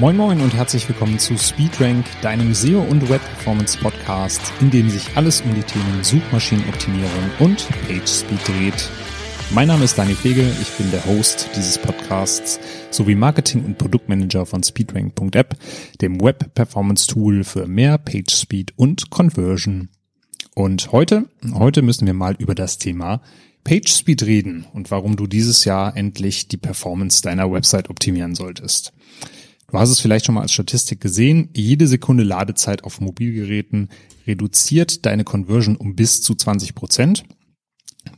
Moin Moin und herzlich willkommen zu SpeedRank, deinem SEO und Web Performance Podcast, in dem sich alles um die Themen Suchmaschinenoptimierung und PageSpeed dreht. Mein Name ist Daniel Pflege, ich bin der Host dieses Podcasts sowie Marketing- und Produktmanager von SpeedRank.app, dem Web Performance Tool für mehr PageSpeed und Conversion. Und heute, heute müssen wir mal über das Thema PageSpeed reden und warum du dieses Jahr endlich die Performance deiner Website optimieren solltest. Du hast es vielleicht schon mal als Statistik gesehen. Jede Sekunde Ladezeit auf Mobilgeräten reduziert deine Conversion um bis zu 20 Prozent.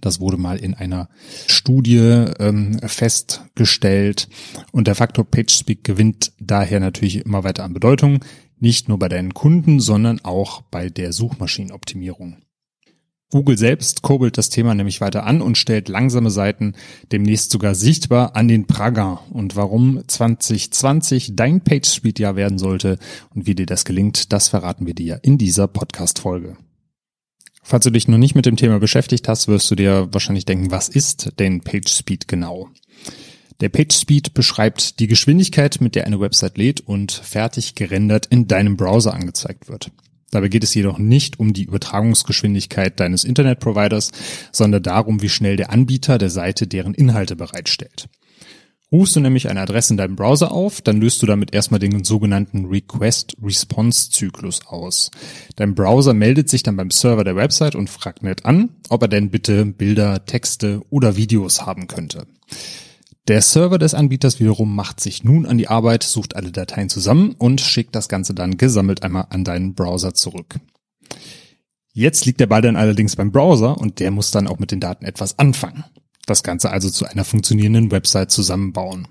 Das wurde mal in einer Studie ähm, festgestellt. Und der Faktor PageSpeed gewinnt daher natürlich immer weiter an Bedeutung. Nicht nur bei deinen Kunden, sondern auch bei der Suchmaschinenoptimierung. Google selbst kurbelt das Thema nämlich weiter an und stellt langsame Seiten demnächst sogar sichtbar an den Prager. Und warum 2020 dein PageSpeed-Jahr werden sollte und wie dir das gelingt, das verraten wir dir in dieser Podcast-Folge. Falls du dich noch nicht mit dem Thema beschäftigt hast, wirst du dir wahrscheinlich denken, was ist denn PageSpeed genau? Der PageSpeed beschreibt die Geschwindigkeit, mit der eine Website lädt und fertig gerendert in deinem Browser angezeigt wird. Dabei geht es jedoch nicht um die Übertragungsgeschwindigkeit deines Internetproviders, sondern darum, wie schnell der Anbieter der Seite deren Inhalte bereitstellt. Rufst du nämlich eine Adresse in deinem Browser auf, dann löst du damit erstmal den sogenannten Request-Response-Zyklus aus. Dein Browser meldet sich dann beim Server der Website und fragt nett an, ob er denn bitte Bilder, Texte oder Videos haben könnte. Der Server des Anbieters wiederum macht sich nun an die Arbeit, sucht alle Dateien zusammen und schickt das Ganze dann gesammelt einmal an deinen Browser zurück. Jetzt liegt der Ball dann allerdings beim Browser und der muss dann auch mit den Daten etwas anfangen. Das Ganze also zu einer funktionierenden Website zusammenbauen.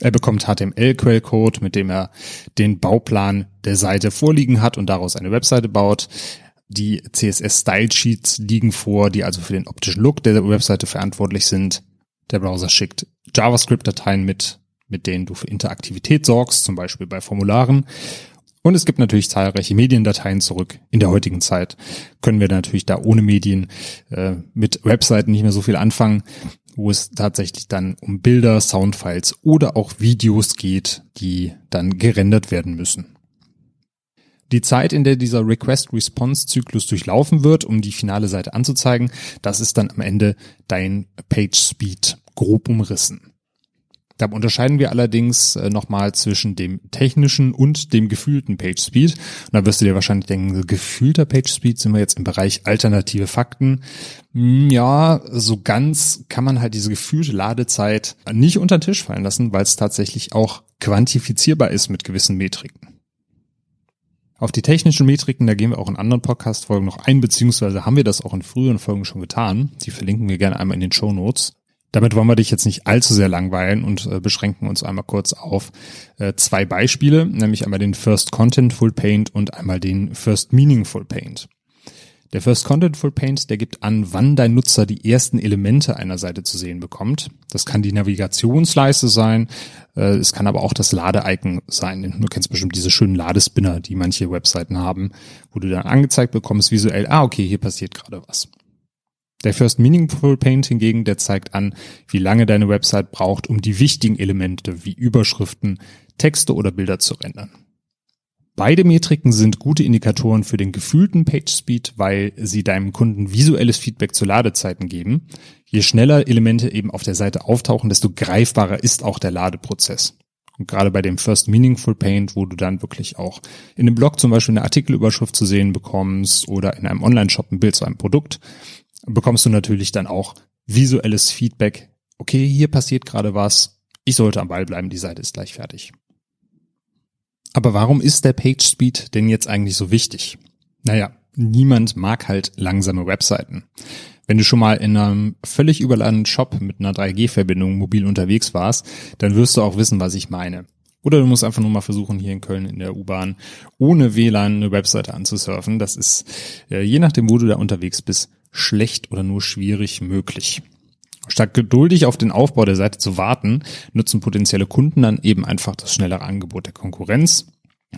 Er bekommt HTML-Quellcode, mit dem er den Bauplan der Seite vorliegen hat und daraus eine Webseite baut. Die CSS-Style-Sheets liegen vor, die also für den optischen Look der Webseite verantwortlich sind. Der Browser schickt JavaScript-Dateien mit, mit denen du für Interaktivität sorgst, zum Beispiel bei Formularen. Und es gibt natürlich zahlreiche Mediendateien zurück. In der heutigen Zeit können wir natürlich da ohne Medien äh, mit Webseiten nicht mehr so viel anfangen, wo es tatsächlich dann um Bilder, Soundfiles oder auch Videos geht, die dann gerendert werden müssen. Die Zeit, in der dieser Request-Response-Zyklus durchlaufen wird, um die finale Seite anzuzeigen, das ist dann am Ende dein Page-Speed grob umrissen. Da unterscheiden wir allerdings äh, nochmal zwischen dem technischen und dem gefühlten Page Speed. Und da wirst du dir wahrscheinlich denken, gefühlter Page Speed sind wir jetzt im Bereich alternative Fakten. Hm, ja, so ganz kann man halt diese gefühlte Ladezeit nicht unter den Tisch fallen lassen, weil es tatsächlich auch quantifizierbar ist mit gewissen Metriken. Auf die technischen Metriken, da gehen wir auch in anderen Podcast-Folgen noch ein, beziehungsweise haben wir das auch in früheren Folgen schon getan. Die verlinken wir gerne einmal in den Show Notes. Damit wollen wir dich jetzt nicht allzu sehr langweilen und äh, beschränken uns einmal kurz auf äh, zwei Beispiele, nämlich einmal den First Contentful Paint und einmal den First Meaningful Paint. Der First Contentful Paint, der gibt an, wann dein Nutzer die ersten Elemente einer Seite zu sehen bekommt. Das kann die Navigationsleiste sein, äh, es kann aber auch das Lade-Icon sein. Du kennst bestimmt diese schönen Ladespinner, die manche Webseiten haben, wo du dann angezeigt bekommst visuell, ah, okay, hier passiert gerade was. Der First Meaningful Paint hingegen, der zeigt an, wie lange deine Website braucht, um die wichtigen Elemente wie Überschriften, Texte oder Bilder zu rendern. Beide Metriken sind gute Indikatoren für den gefühlten Page Speed, weil sie deinem Kunden visuelles Feedback zu Ladezeiten geben. Je schneller Elemente eben auf der Seite auftauchen, desto greifbarer ist auch der Ladeprozess. Und gerade bei dem First Meaningful Paint, wo du dann wirklich auch in einem Blog zum Beispiel eine Artikelüberschrift zu sehen bekommst oder in einem Online-Shop ein Bild zu einem Produkt, bekommst du natürlich dann auch visuelles Feedback. Okay, hier passiert gerade was. Ich sollte am Ball bleiben, die Seite ist gleich fertig. Aber warum ist der Page Speed denn jetzt eigentlich so wichtig? Naja, niemand mag halt langsame Webseiten. Wenn du schon mal in einem völlig überladenen Shop mit einer 3G-Verbindung mobil unterwegs warst, dann wirst du auch wissen, was ich meine. Oder du musst einfach nur mal versuchen, hier in Köln in der U-Bahn ohne WLAN eine Webseite anzusurfen. Das ist, äh, je nachdem, wo du da unterwegs bist, schlecht oder nur schwierig möglich. Statt geduldig auf den Aufbau der Seite zu warten, nutzen potenzielle Kunden dann eben einfach das schnellere Angebot der Konkurrenz.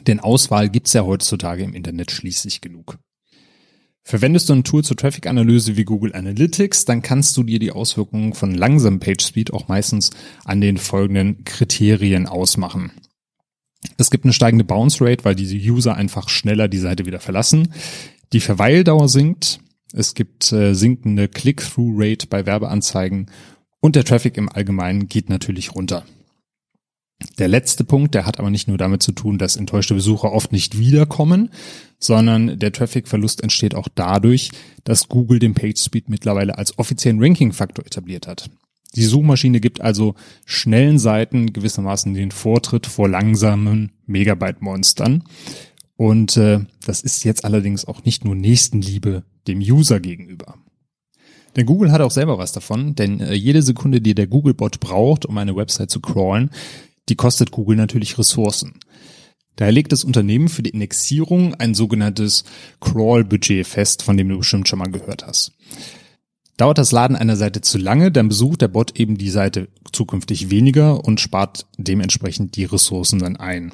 Denn Auswahl gibt's ja heutzutage im Internet schließlich genug. Verwendest du ein Tool zur Traffic-Analyse wie Google Analytics, dann kannst du dir die Auswirkungen von langsamem PageSpeed auch meistens an den folgenden Kriterien ausmachen. Es gibt eine steigende Bounce Rate, weil diese User einfach schneller die Seite wieder verlassen. Die Verweildauer sinkt. Es gibt äh, sinkende Click-Through-Rate bei Werbeanzeigen und der Traffic im Allgemeinen geht natürlich runter. Der letzte Punkt, der hat aber nicht nur damit zu tun, dass enttäuschte Besucher oft nicht wiederkommen, sondern der Traffic-Verlust entsteht auch dadurch, dass Google den PageSpeed mittlerweile als offiziellen Ranking-Faktor etabliert hat. Die Suchmaschine gibt also schnellen Seiten gewissermaßen den Vortritt vor langsamen Megabyte-Monstern. Und äh, das ist jetzt allerdings auch nicht nur Nächstenliebe dem User gegenüber. Denn Google hat auch selber was davon, denn äh, jede Sekunde, die der Googlebot braucht, um eine Website zu crawlen, die kostet Google natürlich Ressourcen. Daher legt das Unternehmen für die Indexierung ein sogenanntes Crawl-Budget fest, von dem du bestimmt schon mal gehört hast. Dauert das Laden einer Seite zu lange, dann besucht der Bot eben die Seite zukünftig weniger und spart dementsprechend die Ressourcen dann ein.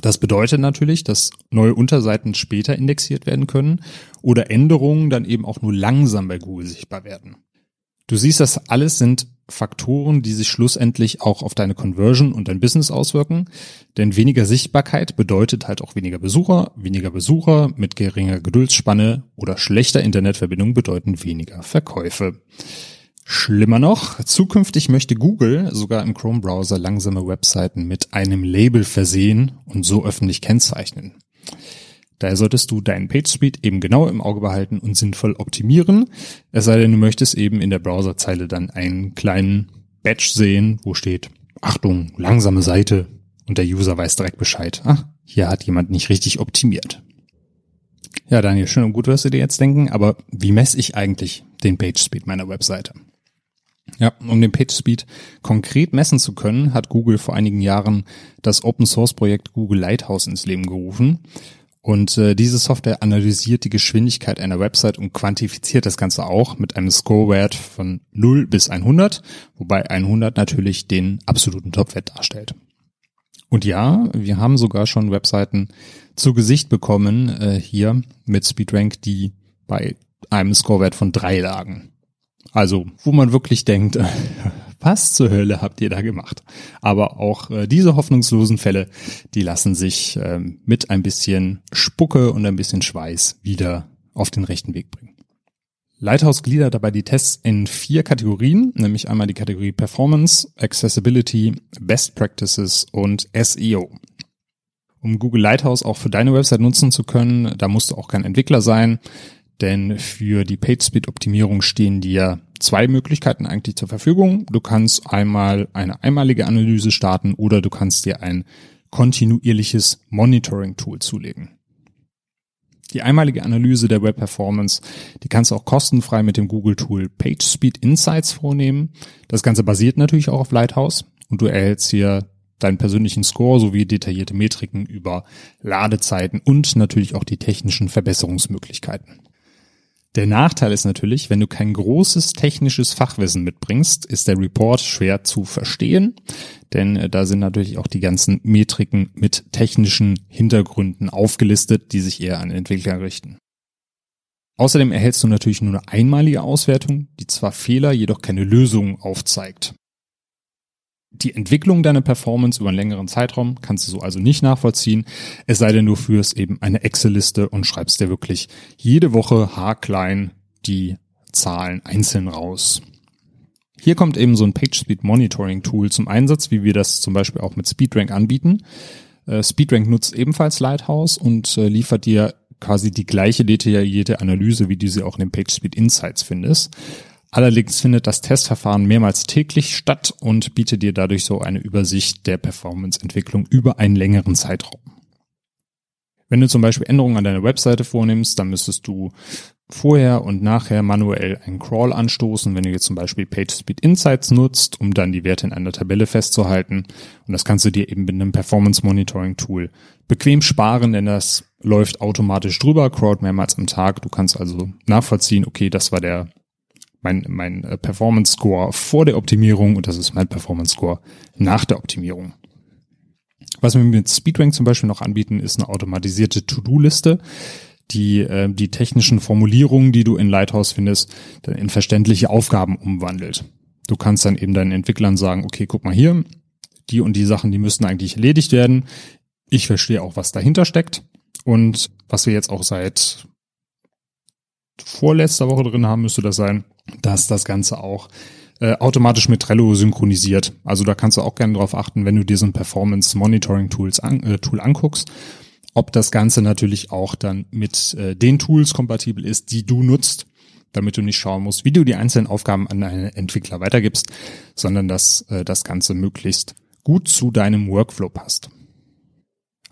Das bedeutet natürlich, dass neue Unterseiten später indexiert werden können oder Änderungen dann eben auch nur langsam bei Google sichtbar werden. Du siehst, das alles sind Faktoren, die sich schlussendlich auch auf deine Conversion und dein Business auswirken. Denn weniger Sichtbarkeit bedeutet halt auch weniger Besucher. Weniger Besucher mit geringer Geduldsspanne oder schlechter Internetverbindung bedeuten weniger Verkäufe. Schlimmer noch, zukünftig möchte Google sogar im Chrome-Browser langsame Webseiten mit einem Label versehen und so öffentlich kennzeichnen. Daher solltest du deinen PageSpeed eben genau im Auge behalten und sinnvoll optimieren. Es sei denn, du möchtest eben in der Browserzeile dann einen kleinen Badge sehen, wo steht, Achtung, langsame Seite und der User weiß direkt Bescheid. Ach, hier hat jemand nicht richtig optimiert. Ja, Daniel, schön und gut wirst du dir jetzt denken, aber wie messe ich eigentlich den PageSpeed meiner Webseite? Ja, um den PageSpeed konkret messen zu können, hat Google vor einigen Jahren das Open Source Projekt Google Lighthouse ins Leben gerufen. Und äh, diese Software analysiert die Geschwindigkeit einer Website und quantifiziert das Ganze auch mit einem Scorewert von 0 bis 100, wobei 100 natürlich den absoluten Topwert darstellt. Und ja, wir haben sogar schon Webseiten zu Gesicht bekommen äh, hier mit SpeedRank, die bei einem Scorewert von drei lagen. Also, wo man wirklich denkt, was zur Hölle habt ihr da gemacht? Aber auch äh, diese hoffnungslosen Fälle, die lassen sich äh, mit ein bisschen Spucke und ein bisschen Schweiß wieder auf den rechten Weg bringen. Lighthouse gliedert dabei die Tests in vier Kategorien, nämlich einmal die Kategorie Performance, Accessibility, Best Practices und SEO. Um Google Lighthouse auch für deine Website nutzen zu können, da musst du auch kein Entwickler sein, denn für die PageSpeed-Optimierung stehen dir zwei Möglichkeiten eigentlich zur Verfügung. Du kannst einmal eine einmalige Analyse starten oder du kannst dir ein kontinuierliches Monitoring-Tool zulegen. Die einmalige Analyse der Web Performance, die kannst du auch kostenfrei mit dem Google-Tool PageSpeed Insights vornehmen. Das Ganze basiert natürlich auch auf Lighthouse und du erhältst hier deinen persönlichen Score sowie detaillierte Metriken über Ladezeiten und natürlich auch die technischen Verbesserungsmöglichkeiten. Der Nachteil ist natürlich, wenn du kein großes technisches Fachwissen mitbringst, ist der Report schwer zu verstehen, denn äh, da sind natürlich auch die ganzen Metriken mit technischen Hintergründen aufgelistet, die sich eher an Entwickler richten. Außerdem erhältst du natürlich nur eine einmalige Auswertung, die zwar Fehler, jedoch keine Lösung aufzeigt. Die Entwicklung deiner Performance über einen längeren Zeitraum kannst du so also nicht nachvollziehen, es sei denn, du führst eben eine Excel-Liste und schreibst dir wirklich jede Woche haarklein die Zahlen einzeln raus. Hier kommt eben so ein PageSpeed Monitoring Tool zum Einsatz, wie wir das zum Beispiel auch mit SpeedRank anbieten. Äh, SpeedRank nutzt ebenfalls Lighthouse und äh, liefert dir quasi die gleiche detaillierte Analyse, wie du sie auch in den PageSpeed Insights findest. Allerdings findet das Testverfahren mehrmals täglich statt und bietet dir dadurch so eine Übersicht der Performance-Entwicklung über einen längeren Zeitraum. Wenn du zum Beispiel Änderungen an deiner Webseite vornimmst, dann müsstest du vorher und nachher manuell einen Crawl anstoßen, wenn du jetzt zum Beispiel PageSpeed Insights nutzt, um dann die Werte in einer Tabelle festzuhalten. Und das kannst du dir eben mit einem Performance Monitoring Tool bequem sparen, denn das läuft automatisch drüber, crawlt mehrmals am Tag. Du kannst also nachvollziehen, okay, das war der mein, mein äh, Performance Score vor der Optimierung und das ist mein Performance Score nach der Optimierung. Was wir mit SpeedRank zum Beispiel noch anbieten, ist eine automatisierte To-Do-Liste, die äh, die technischen Formulierungen, die du in Lighthouse findest, dann in verständliche Aufgaben umwandelt. Du kannst dann eben deinen Entwicklern sagen, okay, guck mal hier, die und die Sachen, die müssten eigentlich erledigt werden. Ich verstehe auch, was dahinter steckt. Und was wir jetzt auch seit vorletzter Woche drin haben, müsste das sein, dass das Ganze auch äh, automatisch mit Trello synchronisiert. Also da kannst du auch gerne drauf achten, wenn du dir so ein Performance Monitoring Tools an, äh, Tool anguckst, ob das Ganze natürlich auch dann mit äh, den Tools kompatibel ist, die du nutzt, damit du nicht schauen musst, wie du die einzelnen Aufgaben an einen Entwickler weitergibst, sondern dass äh, das Ganze möglichst gut zu deinem Workflow passt.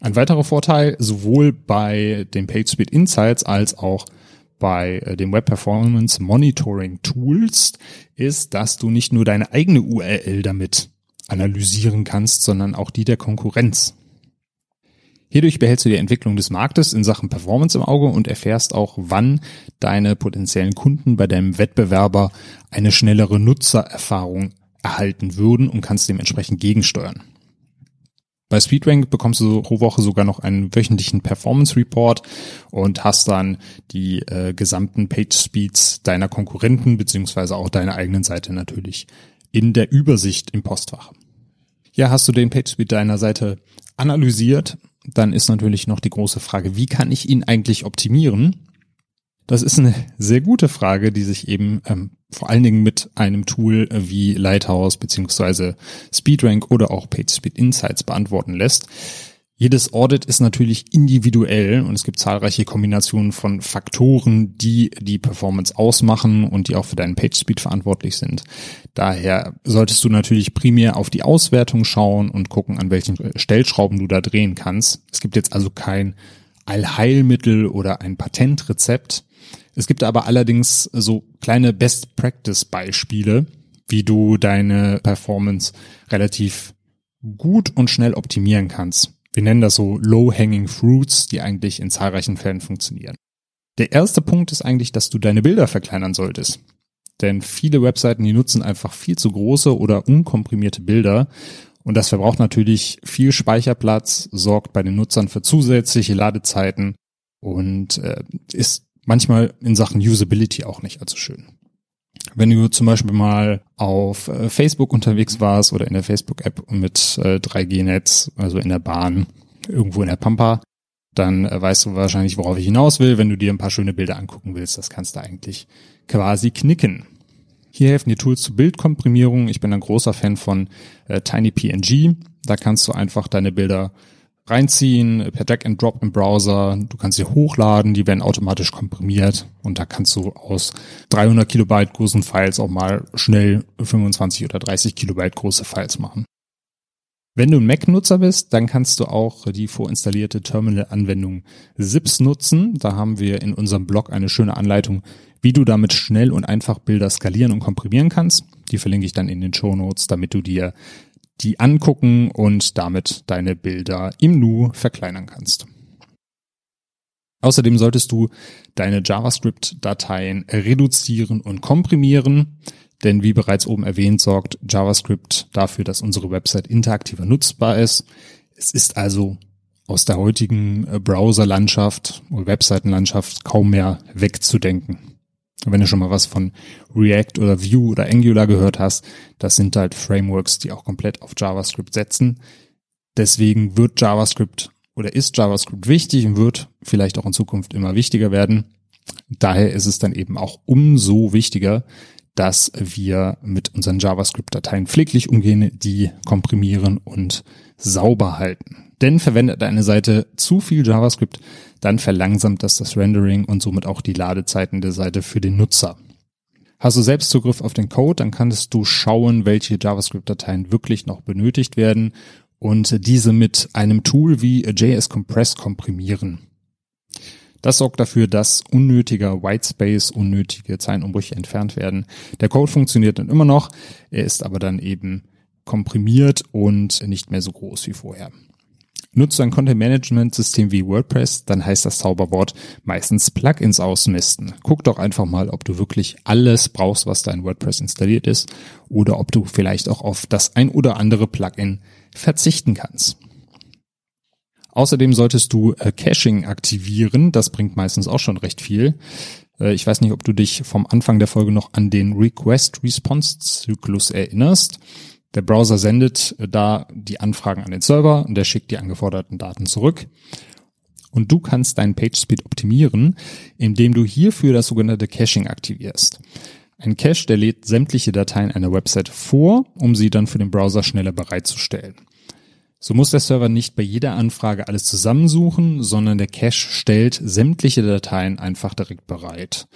Ein weiterer Vorteil sowohl bei den PageSpeed Insights als auch bei äh, den Web Performance Monitoring Tools ist, dass du nicht nur deine eigene URL damit analysieren kannst, sondern auch die der Konkurrenz. Hierdurch behältst du die Entwicklung des Marktes in Sachen Performance im Auge und erfährst auch, wann deine potenziellen Kunden bei deinem Wettbewerber eine schnellere Nutzererfahrung erhalten würden und kannst dementsprechend gegensteuern. Bei SpeedRank bekommst du pro Woche sogar noch einen wöchentlichen Performance Report und hast dann die äh, gesamten Page Speeds deiner Konkurrenten beziehungsweise auch deiner eigenen Seite natürlich in der Übersicht im Postfach. Ja, hast du den Page Speed deiner Seite analysiert, dann ist natürlich noch die große Frage, wie kann ich ihn eigentlich optimieren? Das ist eine sehr gute Frage, die sich eben ähm, vor allen Dingen mit einem Tool wie Lighthouse beziehungsweise SpeedRank oder auch PageSpeed Insights beantworten lässt. Jedes Audit ist natürlich individuell und es gibt zahlreiche Kombinationen von Faktoren, die die Performance ausmachen und die auch für deinen PageSpeed verantwortlich sind. Daher solltest du natürlich primär auf die Auswertung schauen und gucken, an welchen Stellschrauben du da drehen kannst. Es gibt jetzt also kein Allheilmittel oder ein Patentrezept. Es gibt aber allerdings so kleine Best Practice Beispiele, wie du deine Performance relativ gut und schnell optimieren kannst. Wir nennen das so Low-Hanging Fruits, die eigentlich in zahlreichen Fällen funktionieren. Der erste Punkt ist eigentlich, dass du deine Bilder verkleinern solltest. Denn viele Webseiten, die nutzen einfach viel zu große oder unkomprimierte Bilder. Und das verbraucht natürlich viel Speicherplatz, sorgt bei den Nutzern für zusätzliche Ladezeiten und äh, ist manchmal in Sachen Usability auch nicht allzu schön. Wenn du zum Beispiel mal auf äh, Facebook unterwegs warst oder in der Facebook-App mit äh, 3G-Netz, also in der Bahn, irgendwo in der Pampa, dann äh, weißt du wahrscheinlich, worauf ich hinaus will. Wenn du dir ein paar schöne Bilder angucken willst, das kannst du eigentlich quasi knicken. Hier helfen dir Tools zur Bildkomprimierung. Ich bin ein großer Fan von äh, TinyPNG. Da kannst du einfach deine Bilder reinziehen per Drag and Drop im Browser. Du kannst sie hochladen, die werden automatisch komprimiert und da kannst du aus 300 Kilobyte großen Files auch mal schnell 25 oder 30 Kilobyte große Files machen. Wenn du ein Mac-Nutzer bist, dann kannst du auch die vorinstallierte Terminal-Anwendung Zips nutzen. Da haben wir in unserem Blog eine schöne Anleitung, wie du damit schnell und einfach Bilder skalieren und komprimieren kannst. Die verlinke ich dann in den Show Notes, damit du dir die angucken und damit deine Bilder im Nu verkleinern kannst. Außerdem solltest du deine JavaScript-Dateien reduzieren und komprimieren, denn wie bereits oben erwähnt, sorgt JavaScript dafür, dass unsere Website interaktiver nutzbar ist. Es ist also aus der heutigen Browser-Landschaft oder Webseitenlandschaft kaum mehr wegzudenken. Wenn du schon mal was von React oder Vue oder Angular gehört hast, das sind halt Frameworks, die auch komplett auf JavaScript setzen. Deswegen wird JavaScript oder ist JavaScript wichtig und wird vielleicht auch in Zukunft immer wichtiger werden. Daher ist es dann eben auch umso wichtiger, dass wir mit unseren JavaScript-Dateien pfleglich umgehen, die komprimieren und sauber halten. Denn verwendet eine Seite zu viel JavaScript, dann verlangsamt das das Rendering und somit auch die Ladezeiten der Seite für den Nutzer. Hast du selbst Zugriff auf den Code, dann kannst du schauen, welche JavaScript-Dateien wirklich noch benötigt werden und diese mit einem Tool wie JS Compress komprimieren. Das sorgt dafür, dass unnötiger Whitespace, unnötige Zeilenumbrüche entfernt werden. Der Code funktioniert dann immer noch, er ist aber dann eben komprimiert und nicht mehr so groß wie vorher. Nutzt du ein Content-Management-System wie WordPress, dann heißt das Zauberwort meistens Plugins ausmisten. Guck doch einfach mal, ob du wirklich alles brauchst, was da in WordPress installiert ist, oder ob du vielleicht auch auf das ein oder andere Plugin verzichten kannst. Außerdem solltest du äh, Caching aktivieren. Das bringt meistens auch schon recht viel. Äh, ich weiß nicht, ob du dich vom Anfang der Folge noch an den Request-Response-Zyklus erinnerst. Der Browser sendet äh, da die Anfragen an den Server und der schickt die angeforderten Daten zurück. Und du kannst deinen PageSpeed optimieren, indem du hierfür das sogenannte Caching aktivierst. Ein Cache, der lädt sämtliche Dateien einer Website vor, um sie dann für den Browser schneller bereitzustellen. So muss der Server nicht bei jeder Anfrage alles zusammensuchen, sondern der Cache stellt sämtliche Dateien einfach direkt bereit.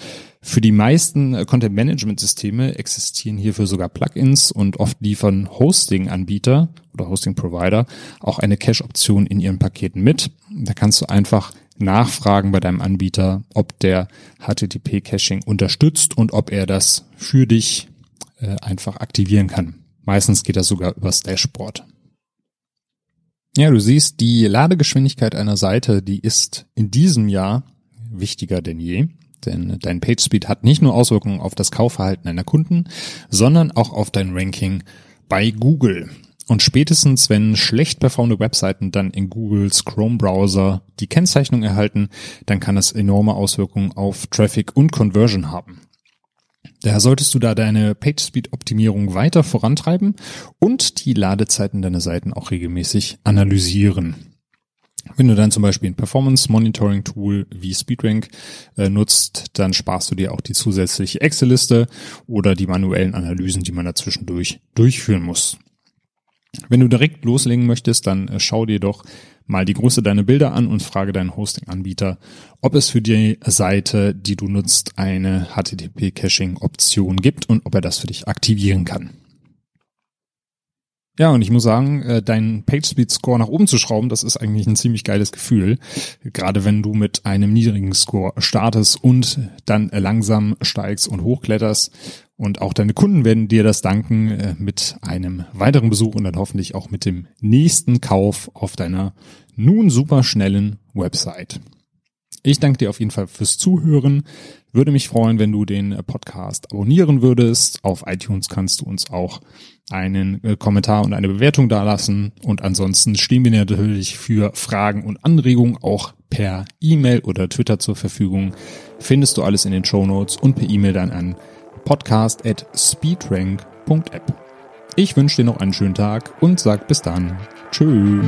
Für die meisten äh, Content Management Systeme existieren hierfür sogar Plugins und oft liefern Hosting-Anbieter oder Hosting-Provider auch eine Cache-Option in ihren Paketen mit. Da kannst du einfach nachfragen bei deinem Anbieter, ob der HTTP-Caching unterstützt und ob er das für dich äh, einfach aktivieren kann. Meistens geht das sogar übers Dashboard. Ja, du siehst, die Ladegeschwindigkeit einer Seite, die ist in diesem Jahr wichtiger denn je. Denn dein PageSpeed hat nicht nur Auswirkungen auf das Kaufverhalten deiner Kunden, sondern auch auf dein Ranking bei Google. Und spätestens, wenn schlecht performende Webseiten dann in Googles Chrome-Browser die Kennzeichnung erhalten, dann kann das enorme Auswirkungen auf Traffic und Conversion haben. Daher solltest du da deine PageSpeed-Optimierung weiter vorantreiben und die Ladezeiten deiner Seiten auch regelmäßig analysieren. Wenn du dann zum Beispiel ein Performance Monitoring Tool wie SpeedRank äh, nutzt, dann sparst du dir auch die zusätzliche Excel-Liste oder die manuellen Analysen, die man dazwischendurch durchführen muss. Wenn du direkt loslegen möchtest, dann äh, schau dir doch mal die Größe deiner Bilder an und frage deinen Hosting-Anbieter, ob es für die Seite, die du nutzt, eine HTTP-Caching-Option gibt und ob er das für dich aktivieren kann. Ja, und ich muss sagen, äh, deinen PageSpeed-Score nach oben zu schrauben, das ist eigentlich ein ziemlich geiles Gefühl. Gerade wenn du mit einem niedrigen Score startest und dann langsam steigst und hochkletterst. Und auch deine Kunden werden dir das danken äh, mit einem weiteren Besuch und dann hoffentlich auch mit dem nächsten Kauf auf deiner nun super schnellen Website. Ich danke dir auf jeden Fall fürs Zuhören. Würde mich freuen, wenn du den Podcast abonnieren würdest. Auf iTunes kannst du uns auch einen äh, Kommentar und eine Bewertung dalassen. Und ansonsten stehen wir natürlich für Fragen und Anregungen auch per E-Mail oder Twitter zur Verfügung. Findest du alles in den Show Notes und per E-Mail dann an podcast at speedrank.app. Ich wünsche dir noch einen schönen Tag und sag bis dann. Tschüss.